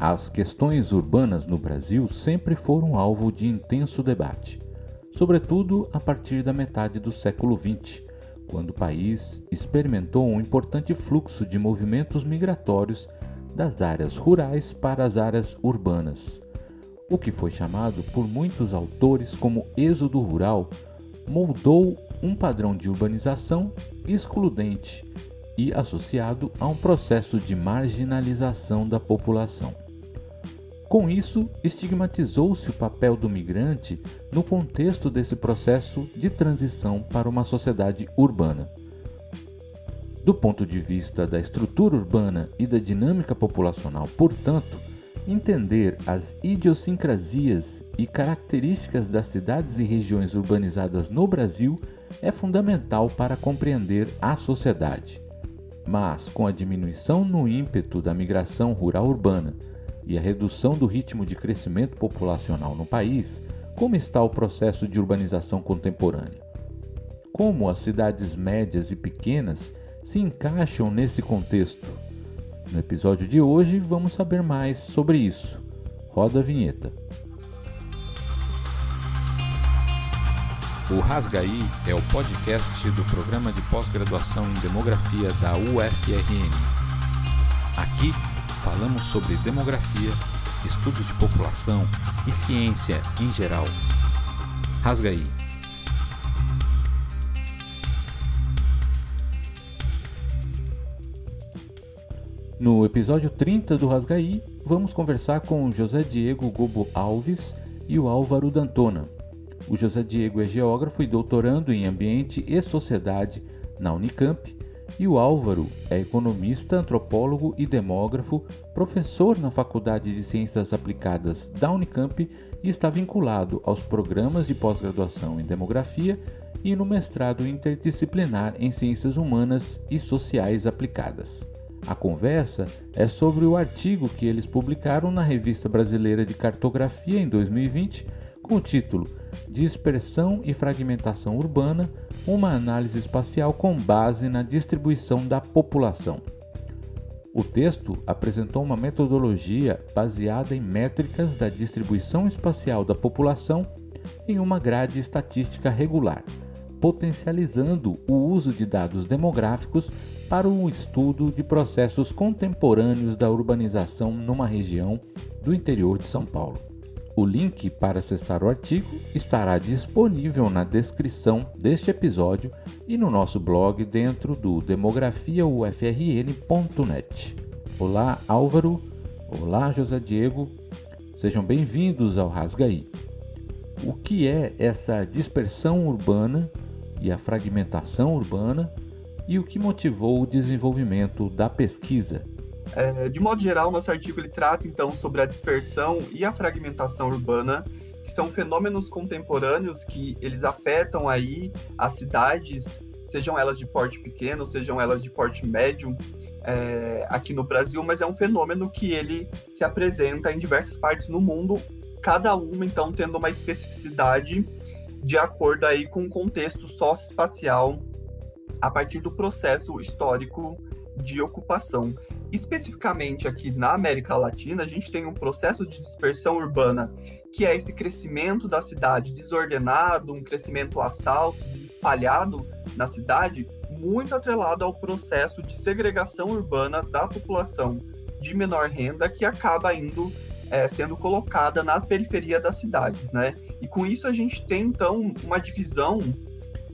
As questões urbanas no Brasil sempre foram alvo de intenso debate, sobretudo a partir da metade do século XX, quando o país experimentou um importante fluxo de movimentos migratórios das áreas rurais para as áreas urbanas. O que foi chamado por muitos autores como êxodo rural moldou um padrão de urbanização excludente e associado a um processo de marginalização da população. Com isso, estigmatizou-se o papel do migrante no contexto desse processo de transição para uma sociedade urbana. Do ponto de vista da estrutura urbana e da dinâmica populacional, portanto, entender as idiosincrasias e características das cidades e regiões urbanizadas no Brasil é fundamental para compreender a sociedade. Mas, com a diminuição no ímpeto da migração rural-urbana e a redução do ritmo de crescimento populacional no país, como está o processo de urbanização contemporânea? Como as cidades médias e pequenas se encaixam nesse contexto? No episódio de hoje vamos saber mais sobre isso. Roda a vinheta. O Rasgaí é o podcast do programa de pós-graduação em demografia da UFRN. Aqui falamos sobre demografia, estudos de população e ciência em geral. Rasgaí. No episódio 30 do Rasgaí, vamos conversar com José Diego Gobo Alves e o Álvaro Dantona o José Diego é geógrafo e doutorando em Ambiente e Sociedade na Unicamp, e o Álvaro é economista, antropólogo e demógrafo, professor na Faculdade de Ciências Aplicadas da Unicamp e está vinculado aos programas de pós-graduação em demografia e no mestrado interdisciplinar em Ciências Humanas e Sociais Aplicadas. A conversa é sobre o artigo que eles publicaram na Revista Brasileira de Cartografia em 2020, com o título Dispersão e Fragmentação Urbana, uma análise espacial com base na distribuição da população. O texto apresentou uma metodologia baseada em métricas da distribuição espacial da população em uma grade estatística regular, potencializando o uso de dados demográficos para o estudo de processos contemporâneos da urbanização numa região do interior de São Paulo. O link para acessar o artigo estará disponível na descrição deste episódio e no nosso blog dentro do demografiaufrn.net. Olá, Álvaro. Olá, José Diego. Sejam bem-vindos ao Rasgaí. O que é essa dispersão urbana e a fragmentação urbana e o que motivou o desenvolvimento da pesquisa é, de modo geral, nosso artigo ele trata então sobre a dispersão e a fragmentação urbana, que são fenômenos contemporâneos que eles afetam aí as cidades, sejam elas de porte pequeno, sejam elas de porte médio, é, aqui no Brasil, mas é um fenômeno que ele se apresenta em diversas partes no mundo, cada uma então tendo uma especificidade de acordo aí com o contexto socioespacial a partir do processo histórico de ocupação. Especificamente aqui na América Latina, a gente tem um processo de dispersão urbana, que é esse crescimento da cidade desordenado, um crescimento assalto espalhado na cidade, muito atrelado ao processo de segregação urbana da população de menor renda que acaba indo é, sendo colocada na periferia das cidades, né? E com isso a gente tem então uma divisão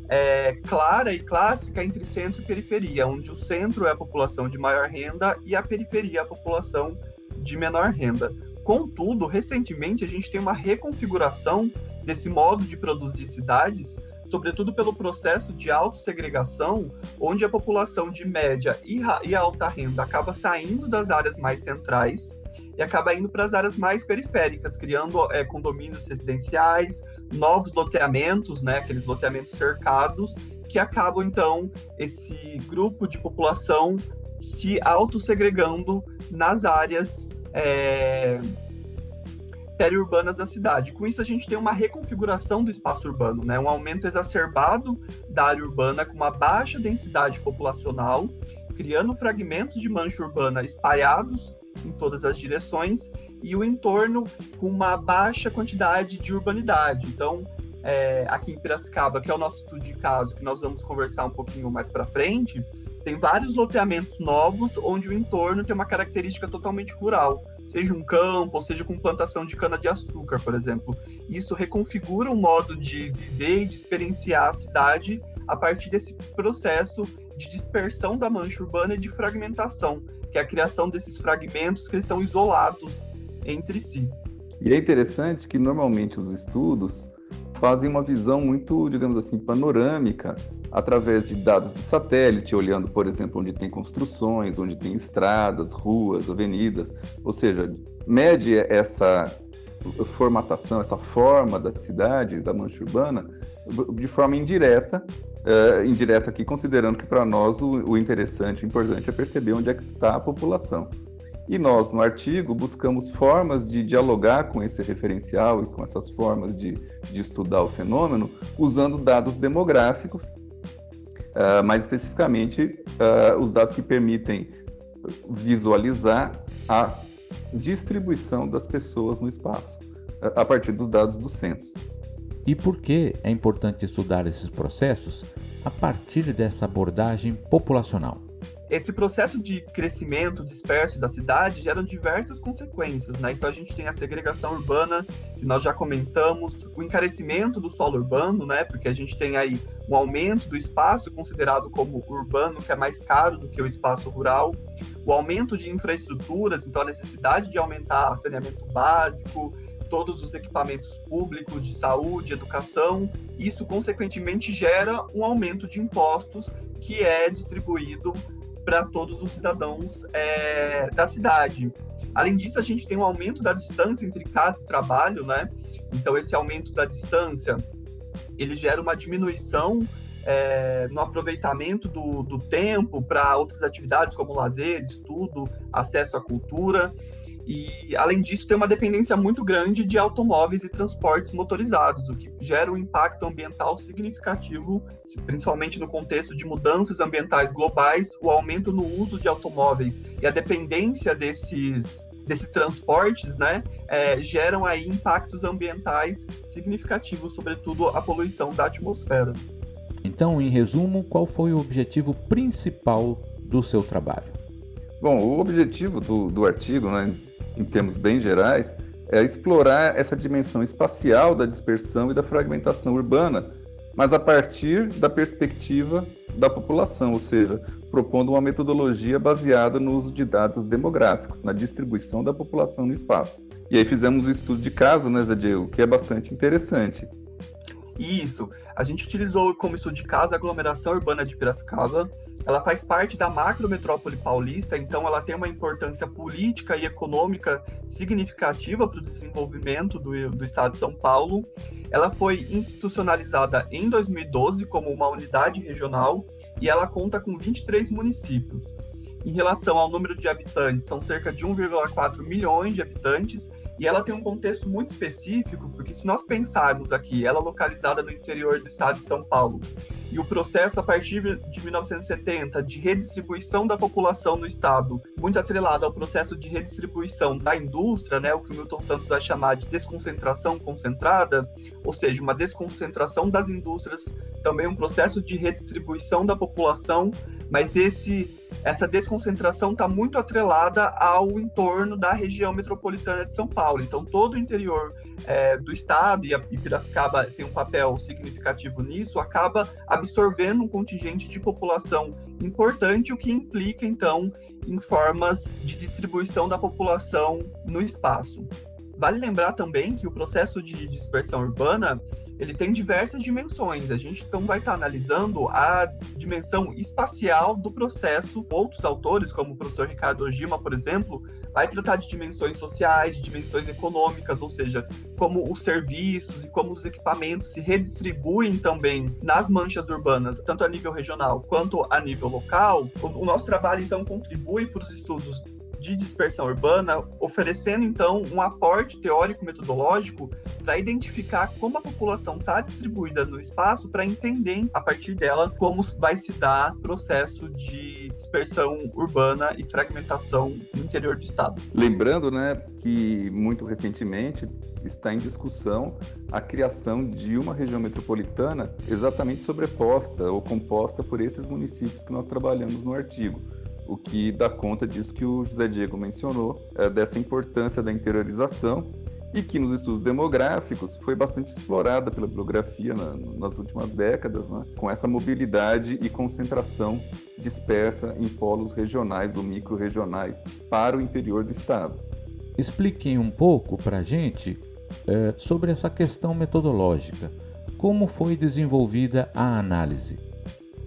é, clara e clássica entre centro e periferia, onde o centro é a população de maior renda e a periferia é a população de menor renda. Contudo, recentemente a gente tem uma reconfiguração desse modo de produzir cidades, sobretudo pelo processo de autossegregação, onde a população de média e alta renda acaba saindo das áreas mais centrais e acaba indo para as áreas mais periféricas, criando é, condomínios residenciais, novos loteamentos, né, aqueles loteamentos cercados, que acabam então esse grupo de população se autossegregando nas áreas é, periurbanas da cidade. Com isso, a gente tem uma reconfiguração do espaço urbano, né? um aumento exacerbado da área urbana com uma baixa densidade populacional, criando fragmentos de mancha urbana espalhados em todas as direções e o entorno com uma baixa quantidade de urbanidade. Então, é, aqui em Piracicaba, que é o nosso estudo de caso, que nós vamos conversar um pouquinho mais para frente, tem vários loteamentos novos onde o entorno tem uma característica totalmente rural, seja um campo, ou seja com plantação de cana-de-açúcar, por exemplo. Isso reconfigura o modo de viver e de experienciar a cidade a partir desse processo de dispersão da mancha urbana e de fragmentação, que é a criação desses fragmentos que estão isolados entre si. E é interessante que normalmente os estudos fazem uma visão muito, digamos assim, panorâmica através de dados de satélite, olhando, por exemplo, onde tem construções, onde tem estradas, ruas, avenidas, ou seja, mede essa formatação, essa forma da cidade, da mancha urbana, de forma indireta, uh, indireta aqui, considerando que para nós o, o interessante, o importante é perceber onde é que está a população. E nós, no artigo, buscamos formas de dialogar com esse referencial e com essas formas de, de estudar o fenômeno, usando dados demográficos, uh, mais especificamente uh, os dados que permitem visualizar a distribuição das pessoas no espaço, a partir dos dados do censo. E por que é importante estudar esses processos a partir dessa abordagem populacional? Esse processo de crescimento disperso da cidade gera diversas consequências, né? Então a gente tem a segregação urbana, que nós já comentamos, o encarecimento do solo urbano, né? Porque a gente tem aí um aumento do espaço considerado como urbano, que é mais caro do que o espaço rural, o aumento de infraestruturas, então a necessidade de aumentar saneamento básico, todos os equipamentos públicos de saúde, educação, isso consequentemente gera um aumento de impostos que é distribuído para todos os cidadãos é, da cidade. Além disso, a gente tem um aumento da distância entre casa e trabalho, né? Então, esse aumento da distância, ele gera uma diminuição é, no aproveitamento do, do tempo para outras atividades como lazer, estudo, acesso à cultura. E, além disso, tem uma dependência muito grande de automóveis e transportes motorizados, o que gera um impacto ambiental significativo, principalmente no contexto de mudanças ambientais globais, o aumento no uso de automóveis e a dependência desses, desses transportes, né, é, geram aí impactos ambientais significativos, sobretudo a poluição da atmosfera. Então, em resumo, qual foi o objetivo principal do seu trabalho? Bom, o objetivo do, do artigo, né, em termos bem gerais, é explorar essa dimensão espacial da dispersão e da fragmentação urbana, mas a partir da perspectiva da população, ou seja, propondo uma metodologia baseada no uso de dados demográficos, na distribuição da população no espaço. E aí fizemos um estudo de caso, né, Diego, que é bastante interessante. Isso. A gente utilizou como estudo de caso a aglomeração urbana de Piracicaba, ela faz parte da macrometrópole paulista, então ela tem uma importância política e econômica significativa para o desenvolvimento do, do estado de São Paulo. Ela foi institucionalizada em 2012 como uma unidade regional e ela conta com 23 municípios. Em relação ao número de habitantes, são cerca de 1,4 milhões de habitantes e ela tem um contexto muito específico, porque se nós pensarmos aqui, ela é localizada no interior do estado de São Paulo, e o processo a partir de 1970 de redistribuição da população no estado, muito atrelado ao processo de redistribuição da indústria, né, o que o Milton Santos vai chamar de desconcentração concentrada, ou seja, uma desconcentração das indústrias, também um processo de redistribuição da população, mas esse essa desconcentração está muito atrelada ao entorno da região metropolitana de São Paulo. Então, todo o interior é, do estado, e a Piracicaba tem um papel significativo nisso, acaba absorvendo um contingente de população importante, o que implica, então, em formas de distribuição da população no espaço. Vale lembrar também que o processo de dispersão urbana ele tem diversas dimensões. A gente então vai estar tá analisando a dimensão espacial do processo. Outros autores, como o professor Ricardo Ojima, por exemplo, vai tratar de dimensões sociais, de dimensões econômicas, ou seja, como os serviços e como os equipamentos se redistribuem também nas manchas urbanas, tanto a nível regional quanto a nível local. O, o nosso trabalho então contribui para os estudos de dispersão urbana, oferecendo então um aporte teórico-metodológico para identificar como a população está distribuída no espaço, para entender a partir dela como vai se dar processo de dispersão urbana e fragmentação no interior do estado. Lembrando, né, que muito recentemente está em discussão a criação de uma região metropolitana exatamente sobreposta ou composta por esses municípios que nós trabalhamos no artigo o que dá conta disso que o José Diego mencionou, é, dessa importância da interiorização e que nos estudos demográficos foi bastante explorada pela bibliografia na, nas últimas décadas, né, com essa mobilidade e concentração dispersa em polos regionais ou micro-regionais para o interior do estado. Expliquem um pouco para a gente é, sobre essa questão metodológica. Como foi desenvolvida a análise?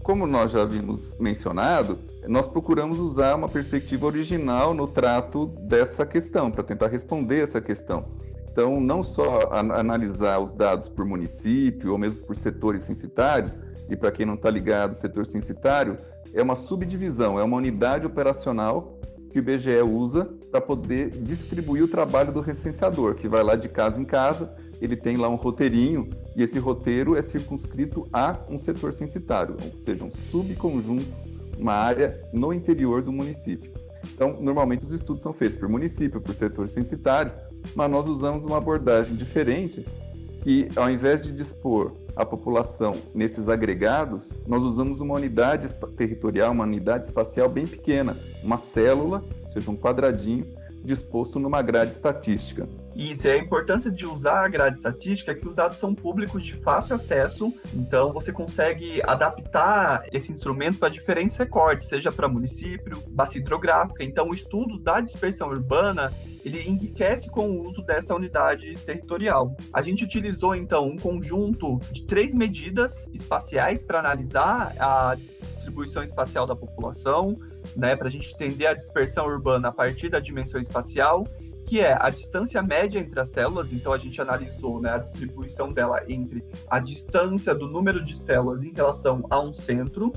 Como nós já havíamos mencionado, nós procuramos usar uma perspectiva original no trato dessa questão, para tentar responder essa questão. Então, não só analisar os dados por município ou mesmo por setores censitários, e para quem não está ligado, o setor censitário é uma subdivisão, é uma unidade operacional que o IBGE usa para poder distribuir o trabalho do recenseador, que vai lá de casa em casa, ele tem lá um roteirinho, e esse roteiro é circunscrito a um setor censitário, ou seja, um subconjunto uma área no interior do município. Então, normalmente os estudos são feitos por município, por setores censitários, mas nós usamos uma abordagem diferente que, ao invés de dispor a população nesses agregados, nós usamos uma unidade territorial, uma unidade espacial bem pequena, uma célula, ou seja, um quadradinho, disposto numa grade estatística. Isso, é a importância de usar a grade estatística é que os dados são públicos de fácil acesso, então você consegue adaptar esse instrumento para diferentes recortes, seja para município, bacia hidrográfica. Então, o estudo da dispersão urbana ele enriquece com o uso dessa unidade territorial. A gente utilizou então um conjunto de três medidas espaciais para analisar a distribuição espacial da população, né, para a gente entender a dispersão urbana a partir da dimensão espacial que é a distância média entre as células. Então, a gente analisou né, a distribuição dela entre a distância do número de células em relação a um centro,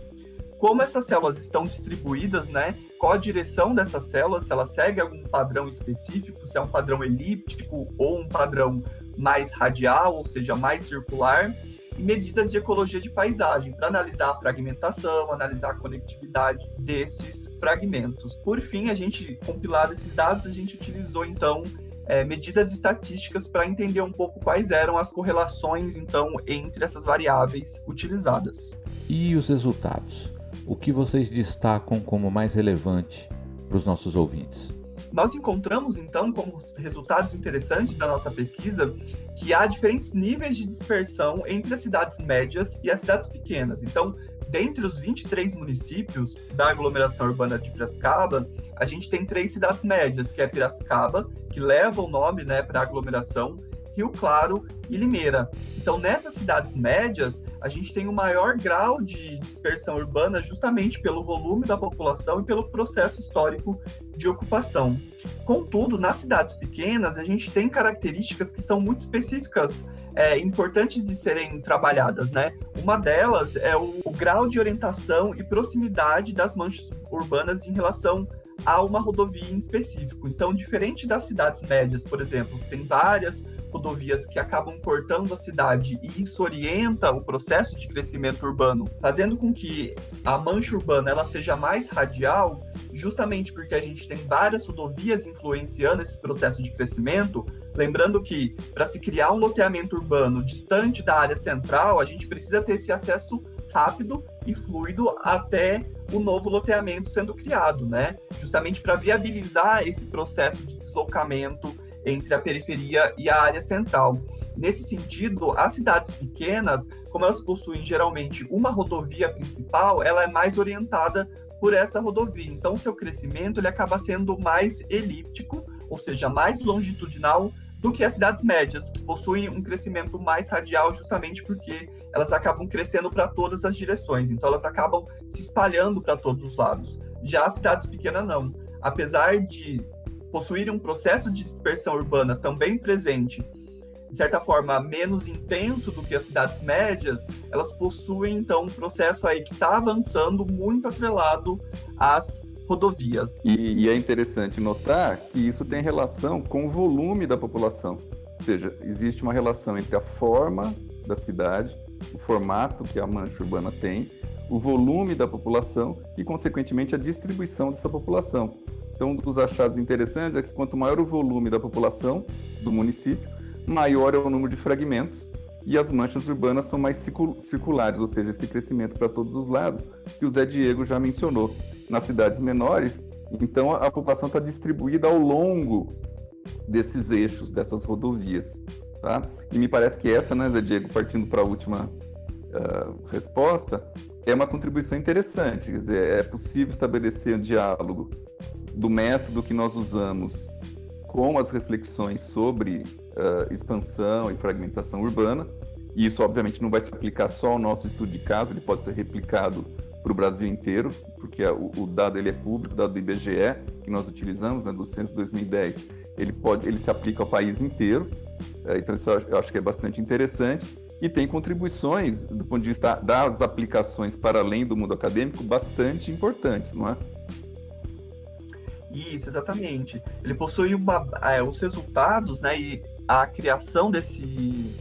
como essas células estão distribuídas, né? Qual a direção dessas células, se ela segue algum padrão específico, se é um padrão elíptico ou um padrão mais radial, ou seja, mais circular e medidas de ecologia de paisagem para analisar a fragmentação, analisar a conectividade desses fragmentos. Por fim, a gente compilado esses dados, a gente utilizou então é, medidas estatísticas para entender um pouco quais eram as correlações então entre essas variáveis utilizadas. E os resultados? O que vocês destacam como mais relevante para os nossos ouvintes? Nós encontramos, então, como resultados interessantes da nossa pesquisa, que há diferentes níveis de dispersão entre as cidades médias e as cidades pequenas. Então, dentre os 23 municípios da aglomeração urbana de Piracicaba, a gente tem três cidades médias, que é Piracicaba, que leva o nome né, para a aglomeração, Rio Claro e Limeira. Então, nessas cidades médias, a gente tem o um maior grau de dispersão urbana justamente pelo volume da população e pelo processo histórico de ocupação. Contudo, nas cidades pequenas, a gente tem características que são muito específicas, é, importantes de serem trabalhadas, né? Uma delas é o, o grau de orientação e proximidade das manchas urbanas em relação a uma rodovia em específico. Então, diferente das cidades médias, por exemplo, que tem várias rodovias que acabam cortando a cidade e isso orienta o processo de crescimento urbano, fazendo com que a mancha urbana ela seja mais radial, justamente porque a gente tem várias rodovias influenciando esse processo de crescimento. Lembrando que para se criar um loteamento urbano distante da área central, a gente precisa ter esse acesso rápido e fluido até o novo loteamento sendo criado, né? Justamente para viabilizar esse processo de deslocamento entre a periferia e a área central. Nesse sentido, as cidades pequenas, como elas possuem geralmente uma rodovia principal, ela é mais orientada por essa rodovia. Então, seu crescimento ele acaba sendo mais elíptico, ou seja, mais longitudinal do que as cidades médias, que possuem um crescimento mais radial, justamente porque elas acabam crescendo para todas as direções. Então, elas acabam se espalhando para todos os lados. Já as cidades pequenas não. Apesar de possuírem um processo de dispersão urbana também presente, de certa forma, menos intenso do que as cidades médias, elas possuem, então, um processo aí que está avançando muito atrelado às rodovias. E, e é interessante notar que isso tem relação com o volume da população. Ou seja, existe uma relação entre a forma da cidade, o formato que a mancha urbana tem, o volume da população e, consequentemente, a distribuição dessa população. Então, um dos achados interessantes é que quanto maior o volume da população do município, maior é o número de fragmentos e as manchas urbanas são mais circulares, ou seja, esse crescimento para todos os lados, que o Zé Diego já mencionou. Nas cidades menores, então a população está distribuída ao longo desses eixos, dessas rodovias. Tá? E me parece que essa, né, Zé Diego, partindo para a última uh, resposta, é uma contribuição interessante. Quer dizer, é possível estabelecer um diálogo do método que nós usamos com as reflexões sobre uh, expansão e fragmentação urbana. E isso, obviamente, não vai se aplicar só ao nosso estudo de caso, ele pode ser replicado para o Brasil inteiro, porque o, o, dado ele é público, o dado do IBGE, que nós utilizamos, né, do censo 2010, ele, pode, ele se aplica ao país inteiro. Uh, então, isso eu acho que é bastante interessante e tem contribuições do ponto de vista das aplicações para além do mundo acadêmico bastante importantes, não é? Isso, exatamente. Ele possui uma, é, os resultados né, e a criação desse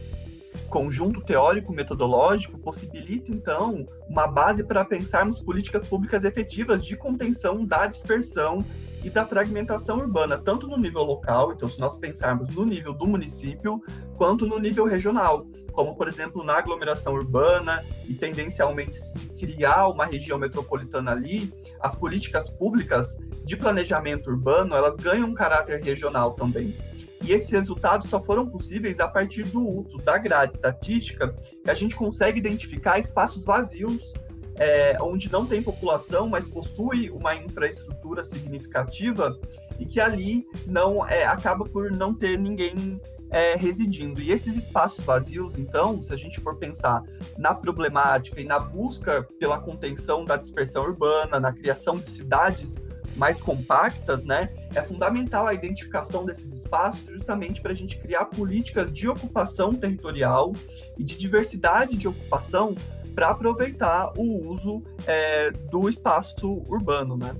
conjunto teórico-metodológico possibilita, então, uma base para pensarmos políticas públicas efetivas de contenção da dispersão e da fragmentação urbana, tanto no nível local, então, se nós pensarmos no nível do município, quanto no nível regional, como, por exemplo, na aglomeração urbana e tendencialmente se criar uma região metropolitana ali, as políticas públicas de planejamento urbano, elas ganham um caráter regional também. E esses resultados só foram possíveis a partir do uso da grade estatística, que a gente consegue identificar espaços vazios é, onde não tem população, mas possui uma infraestrutura significativa e que ali não é, acaba por não ter ninguém é, residindo. E esses espaços vazios, então, se a gente for pensar na problemática e na busca pela contenção da dispersão urbana, na criação de cidades mais compactas, né, é fundamental a identificação desses espaços justamente para a gente criar políticas de ocupação territorial e de diversidade de ocupação para aproveitar o uso é, do espaço urbano, né?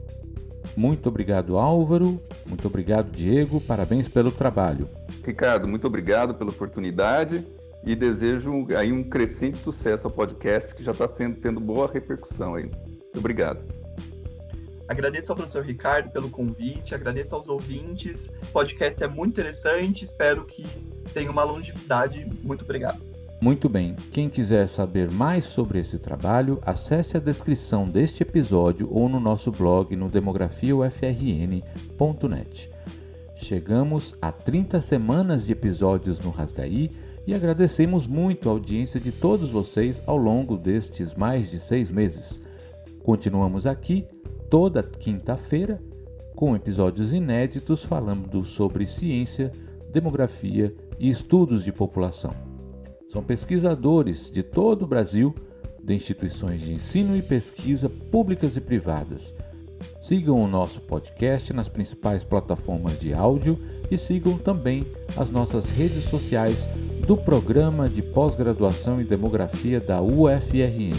Muito obrigado, Álvaro. Muito obrigado, Diego. Parabéns pelo trabalho. Ricardo, muito obrigado pela oportunidade e desejo aí um crescente sucesso ao podcast que já está sendo tendo boa repercussão aí. Muito obrigado. Agradeço ao professor Ricardo pelo convite, agradeço aos ouvintes. O podcast é muito interessante, espero que tenha uma longevidade. Muito obrigado. Muito bem, quem quiser saber mais sobre esse trabalho, acesse a descrição deste episódio ou no nosso blog no demografiaufrn.net. Chegamos a 30 semanas de episódios no Rasgaí e agradecemos muito a audiência de todos vocês ao longo destes mais de seis meses. Continuamos aqui toda quinta-feira com episódios inéditos falando sobre ciência, demografia e estudos de população. São pesquisadores de todo o Brasil, de instituições de ensino e pesquisa públicas e privadas. Sigam o nosso podcast nas principais plataformas de áudio e sigam também as nossas redes sociais do Programa de Pós-Graduação em Demografia da UFRN,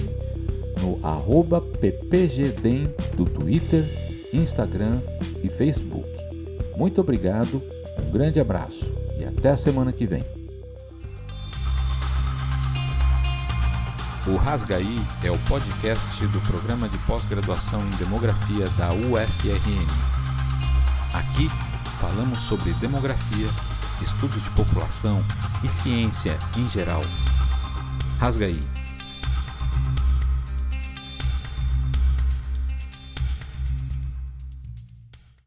no arroba ppgdem do Twitter, Instagram e Facebook. Muito obrigado, um grande abraço e até a semana que vem. O Rasgaí é o podcast do programa de pós-graduação em demografia da UFRN. Aqui falamos sobre demografia, estudos de população e ciência em geral. Rasgaí